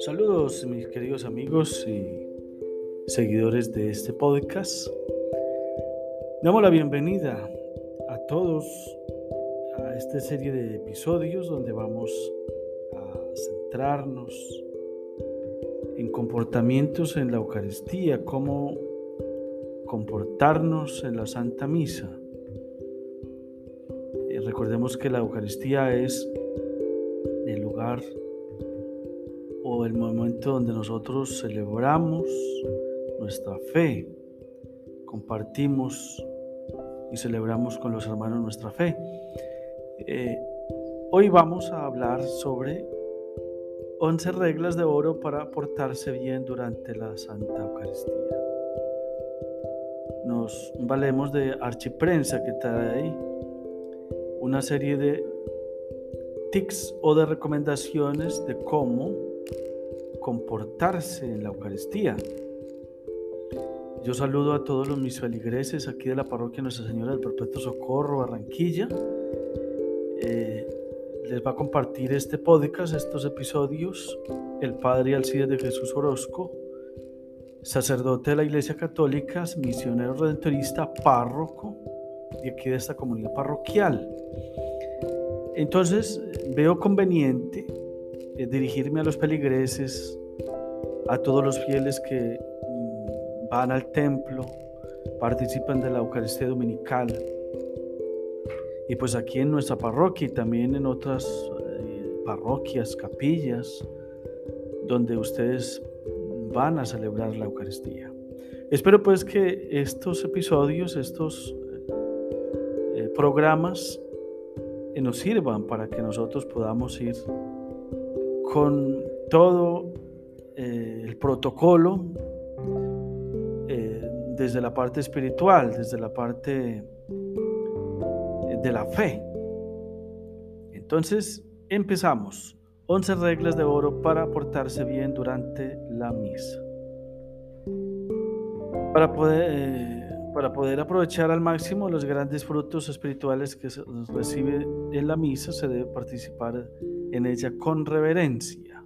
Saludos mis queridos amigos y seguidores de este podcast. Damos la bienvenida a todos a esta serie de episodios donde vamos a centrarnos en comportamientos en la Eucaristía, cómo comportarnos en la Santa Misa. Recordemos que la Eucaristía es el lugar o el momento donde nosotros celebramos nuestra fe, compartimos y celebramos con los hermanos nuestra fe. Eh, hoy vamos a hablar sobre 11 reglas de oro para portarse bien durante la Santa Eucaristía. Nos valemos de archiprensa que trae ahí una serie de tics o de recomendaciones de cómo comportarse en la Eucaristía. Yo saludo a todos los mis feligreses aquí de la parroquia Nuestra Señora del Perpetuo Socorro, Barranquilla. Eh, les va a compartir este podcast, estos episodios, el padre Alcides de Jesús Orozco, sacerdote de la Iglesia Católica, misionero redentorista, párroco de aquí de esta comunidad parroquial. Entonces veo conveniente eh, dirigirme a los peligreses, a todos los fieles que mm, van al templo, participan de la Eucaristía Dominical, y pues aquí en nuestra parroquia y también en otras eh, parroquias, capillas, donde ustedes van a celebrar la Eucaristía. Espero pues que estos episodios, estos programas eh, nos sirvan para que nosotros podamos ir con todo el protocolo desde la parte espiritual, desde la parte de la fe. Entonces, empezamos. 11 reglas de oro para portarse bien durante la misa. Para poder, eh, para poder aprovechar al máximo los grandes frutos espirituales que se recibe en la misa, se debe participar en ella con reverencia.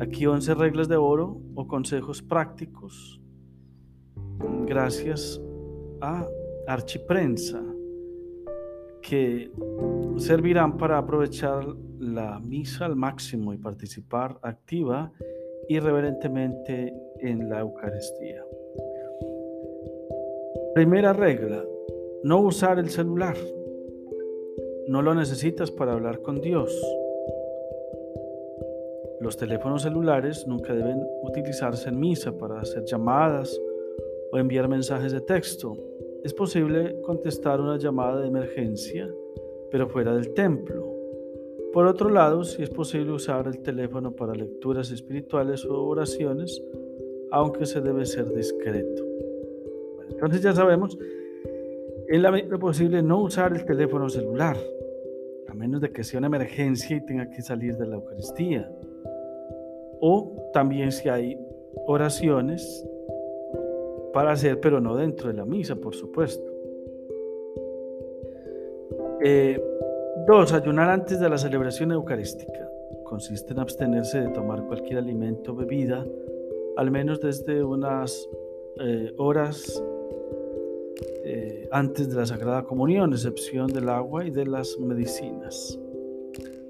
Aquí 11 reglas de oro o consejos prácticos gracias a Archiprensa que servirán para aprovechar la misa al máximo y participar activa y reverentemente en la Eucaristía. Primera regla, no usar el celular. No lo necesitas para hablar con Dios. Los teléfonos celulares nunca deben utilizarse en misa para hacer llamadas o enviar mensajes de texto es posible contestar una llamada de emergencia, pero fuera del templo. Por otro lado, si es posible usar el teléfono para lecturas espirituales o oraciones, aunque se debe ser discreto. Entonces ya sabemos, en la medida posible no usar el teléfono celular, a menos de que sea una emergencia y tenga que salir de la Eucaristía. O también si hay oraciones para hacer, pero no dentro de la misa, por supuesto. Eh, dos, ayunar antes de la celebración eucarística. Consiste en abstenerse de tomar cualquier alimento o bebida, al menos desde unas eh, horas eh, antes de la Sagrada Comunión, excepción del agua y de las medicinas.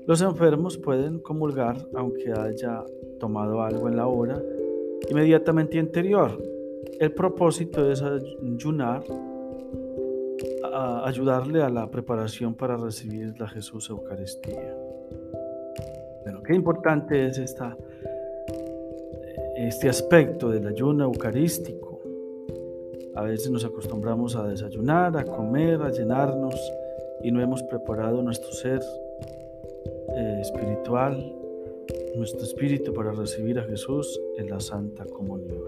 Los enfermos pueden comulgar aunque haya tomado algo en la hora inmediatamente anterior, el propósito es ayunar, a ayudarle a la preparación para recibir la Jesús Eucaristía. Pero qué importante es esta, este aspecto del ayuno eucarístico. A veces nos acostumbramos a desayunar, a comer, a llenarnos y no hemos preparado nuestro ser eh, espiritual, nuestro espíritu para recibir a Jesús en la Santa Comunión.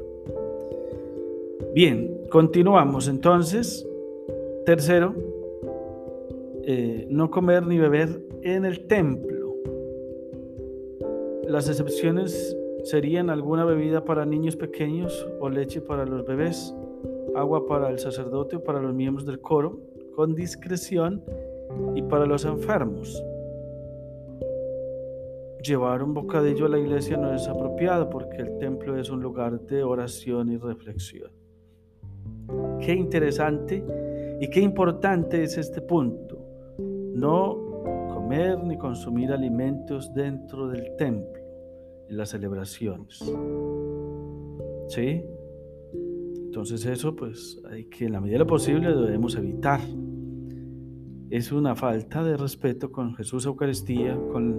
Bien, continuamos entonces. Tercero, eh, no comer ni beber en el templo. Las excepciones serían alguna bebida para niños pequeños o leche para los bebés, agua para el sacerdote o para los miembros del coro, con discreción y para los enfermos. Llevar un bocadillo a la iglesia no es apropiado porque el templo es un lugar de oración y reflexión. Qué interesante y qué importante es este punto. No comer ni consumir alimentos dentro del templo en las celebraciones. ¿Sí? Entonces eso pues hay que en la medida de lo posible debemos evitar. Es una falta de respeto con Jesús Eucaristía, con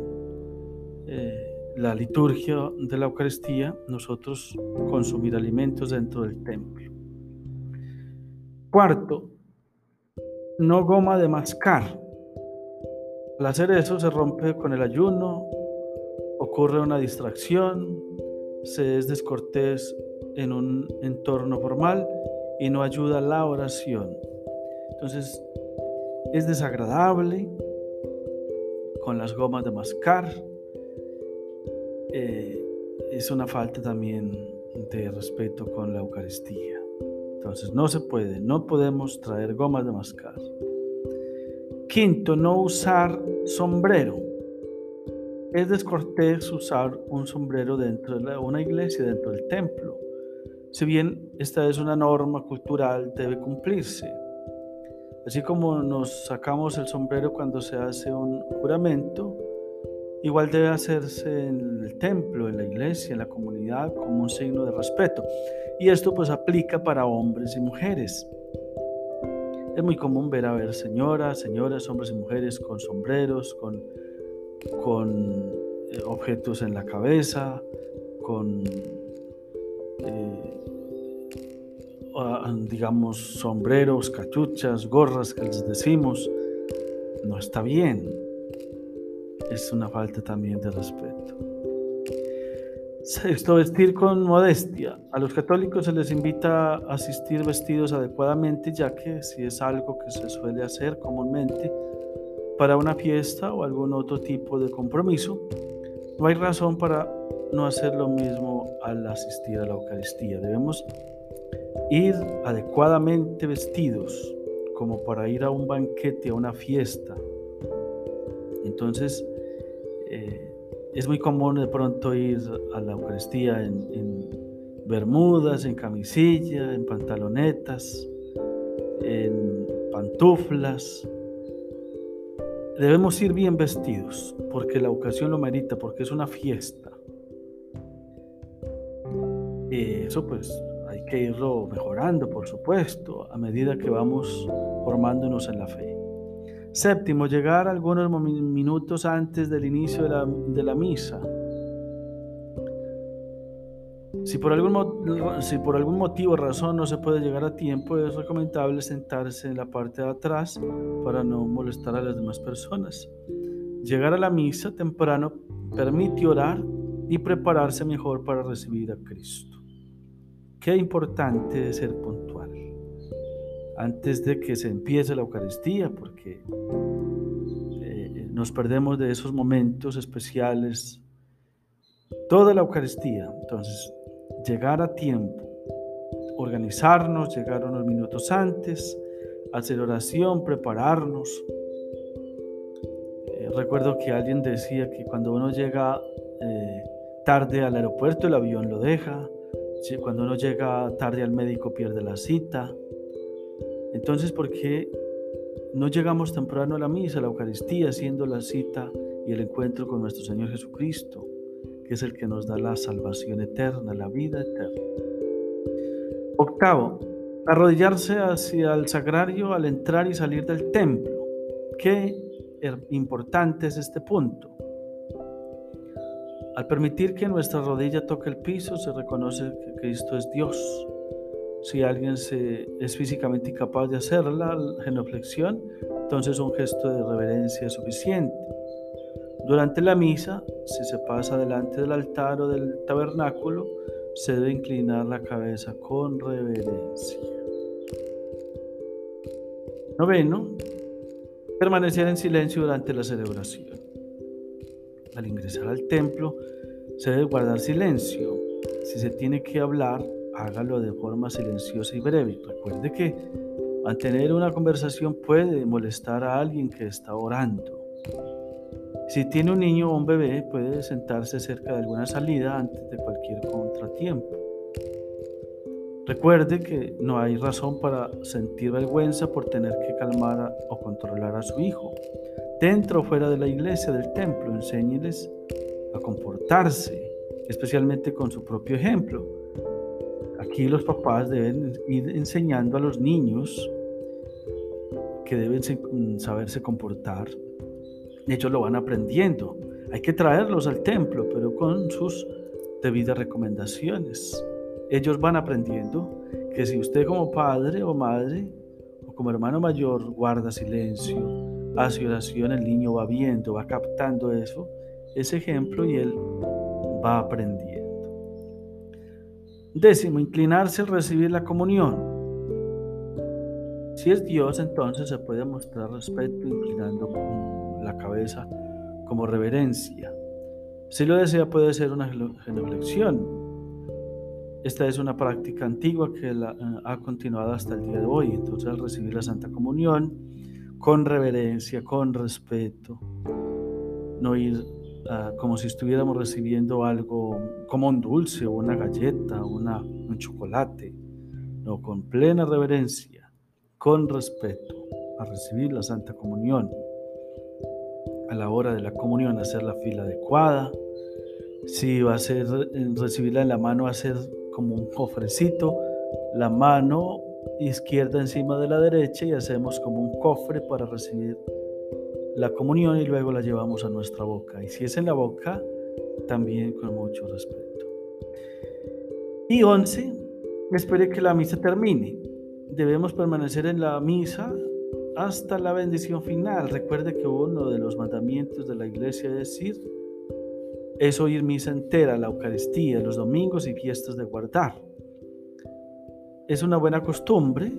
eh, la liturgia de la Eucaristía, nosotros consumir alimentos dentro del templo. Cuarto, no goma de mascar. Al hacer eso se rompe con el ayuno, ocurre una distracción, se es descortés en un entorno formal y no ayuda a la oración. Entonces, es desagradable con las gomas de mascar. Eh, es una falta también de respeto con la Eucaristía. Entonces, no se puede, no podemos traer gomas de mascar. Quinto, no usar sombrero. Es descortés usar un sombrero dentro de una iglesia, dentro del templo. Si bien esta es una norma cultural, debe cumplirse. Así como nos sacamos el sombrero cuando se hace un juramento, igual debe hacerse en el templo, en la iglesia, en la comunidad, como un signo de respeto. Y esto pues aplica para hombres y mujeres. Es muy común ver a ver señoras, señoras, hombres y mujeres con sombreros, con, con eh, objetos en la cabeza, con eh, digamos, sombreros, cachuchas, gorras que les decimos, no está bien. Es una falta también de respeto. Sexto, vestir con modestia. A los católicos se les invita a asistir vestidos adecuadamente, ya que si es algo que se suele hacer comúnmente para una fiesta o algún otro tipo de compromiso, no hay razón para no hacer lo mismo al asistir a la Eucaristía. Debemos ir adecuadamente vestidos como para ir a un banquete, a una fiesta. Entonces, eh, es muy común de pronto ir a la Eucaristía en, en bermudas, en camisilla, en pantalonetas, en pantuflas. Debemos ir bien vestidos porque la ocasión lo merita, porque es una fiesta. Eso pues hay que irlo mejorando, por supuesto, a medida que vamos formándonos en la fe. Séptimo, llegar algunos minutos antes del inicio de la, de la misa. Si por, algún, si por algún motivo o razón no se puede llegar a tiempo, es recomendable sentarse en la parte de atrás para no molestar a las demás personas. Llegar a la misa temprano permite orar y prepararse mejor para recibir a Cristo. Qué importante es ser puntual antes de que se empiece la Eucaristía, porque eh, nos perdemos de esos momentos especiales. Toda la Eucaristía, entonces, llegar a tiempo, organizarnos, llegar unos minutos antes, hacer oración, prepararnos. Eh, recuerdo que alguien decía que cuando uno llega eh, tarde al aeropuerto, el avión lo deja, cuando uno llega tarde al médico pierde la cita. Entonces, ¿por qué no llegamos temprano a la misa, a la Eucaristía, haciendo la cita y el encuentro con nuestro Señor Jesucristo, que es el que nos da la salvación eterna, la vida eterna? Octavo, arrodillarse hacia el sagrario al entrar y salir del templo. Qué importante es este punto. Al permitir que nuestra rodilla toque el piso, se reconoce que Cristo es Dios. Si alguien se, es físicamente incapaz de hacer la genuflexión, entonces un gesto de reverencia es suficiente. Durante la misa, si se pasa delante del altar o del tabernáculo, se debe inclinar la cabeza con reverencia. Noveno, permanecer en silencio durante la celebración al ingresar al templo se debe guardar silencio. Si se tiene que hablar, hágalo de forma silenciosa y breve. Recuerde que Mantener una conversación puede molestar a alguien que está orando. Si tiene un niño o un bebé, puede sentarse cerca de alguna salida antes de cualquier contratiempo. Recuerde que no hay razón para sentir vergüenza por tener que calmar o controlar a su hijo. Dentro o fuera de la iglesia, del templo, enséñeles a comportarse, especialmente con su propio ejemplo. Aquí los papás deben ir enseñando a los niños que deben saberse comportar ellos lo van aprendiendo. Hay que traerlos al templo, pero con sus debidas recomendaciones. Ellos van aprendiendo que si usted como padre o madre o como hermano mayor guarda silencio, hace oración, el niño va viendo, va captando eso, ese ejemplo y él va aprendiendo. Décimo, inclinarse al recibir la comunión. Si es Dios, entonces se puede mostrar respeto inclinando la cabeza como reverencia. Si lo desea puede ser una genuflexión. Esta es una práctica antigua que eh, ha continuado hasta el día de hoy. Entonces recibir la Santa Comunión, con reverencia, con respeto, no ir ah, como si estuviéramos recibiendo algo como un dulce o una galleta una, un chocolate, no, con plena reverencia, con respeto, a recibir la Santa Comunión a la hora de la comunión hacer la fila adecuada. Si va a ser recibirla en la mano, hacer como un cofrecito, la mano izquierda encima de la derecha y hacemos como un cofre para recibir la comunión y luego la llevamos a nuestra boca. Y si es en la boca, también con mucho respeto. Y once, espere que la misa termine. Debemos permanecer en la misa hasta la bendición final. Recuerde que uno de los mandamientos de la iglesia es decir, es oír misa entera, la Eucaristía, los domingos y fiestas de guardar. Es una buena costumbre,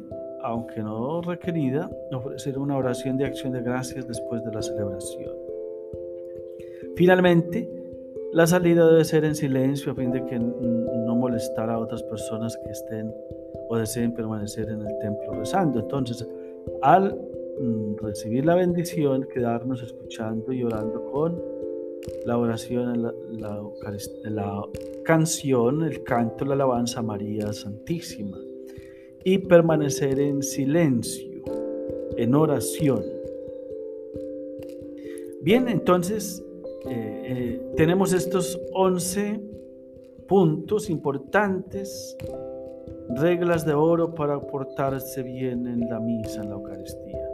aunque no requerida, ofrecer una oración de acción de gracias después de la celebración. Finalmente, la salida debe ser en silencio a fin de que no molestar a otras personas que estén o deseen permanecer en el templo rezando. Entonces, al mm, recibir la bendición, quedarnos escuchando y orando con la oración, la, canción, el canto, la alabanza a María Santísima y permanecer en silencio, en oración. Bien, entonces eh, eh, tenemos estos 11 puntos importantes reglas de oro para portarse bien en la misa, en la Eucaristía.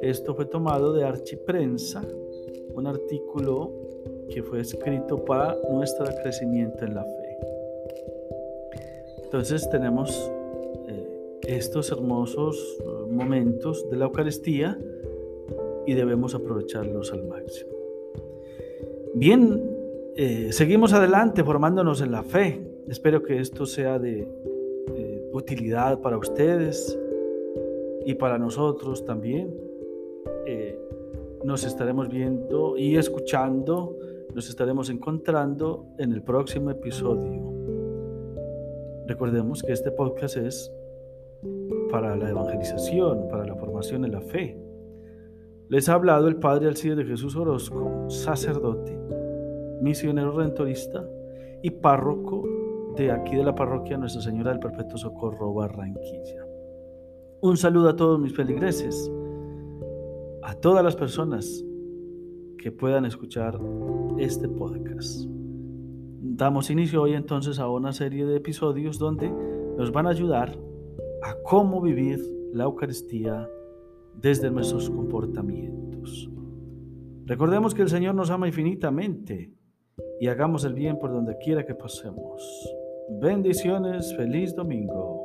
Esto fue tomado de Archiprensa, un artículo que fue escrito para nuestro crecimiento en la fe. Entonces tenemos eh, estos hermosos eh, momentos de la Eucaristía y debemos aprovecharlos al máximo. Bien, eh, seguimos adelante formándonos en la fe. Espero que esto sea de utilidad para ustedes y para nosotros también. Eh, nos estaremos viendo y escuchando, nos estaremos encontrando en el próximo episodio. Recordemos que este podcast es para la evangelización, para la formación en la fe. Les ha hablado el Padre Alcide de Jesús Orozco, sacerdote, misionero rentorista y párroco de aquí de la parroquia Nuestra Señora del Perpetuo Socorro, Barranquilla. Un saludo a todos mis feligreses, a todas las personas que puedan escuchar este podcast. Damos inicio hoy entonces a una serie de episodios donde nos van a ayudar a cómo vivir la Eucaristía desde nuestros comportamientos. Recordemos que el Señor nos ama infinitamente y hagamos el bien por donde quiera que pasemos. Bendiciones, feliz domingo.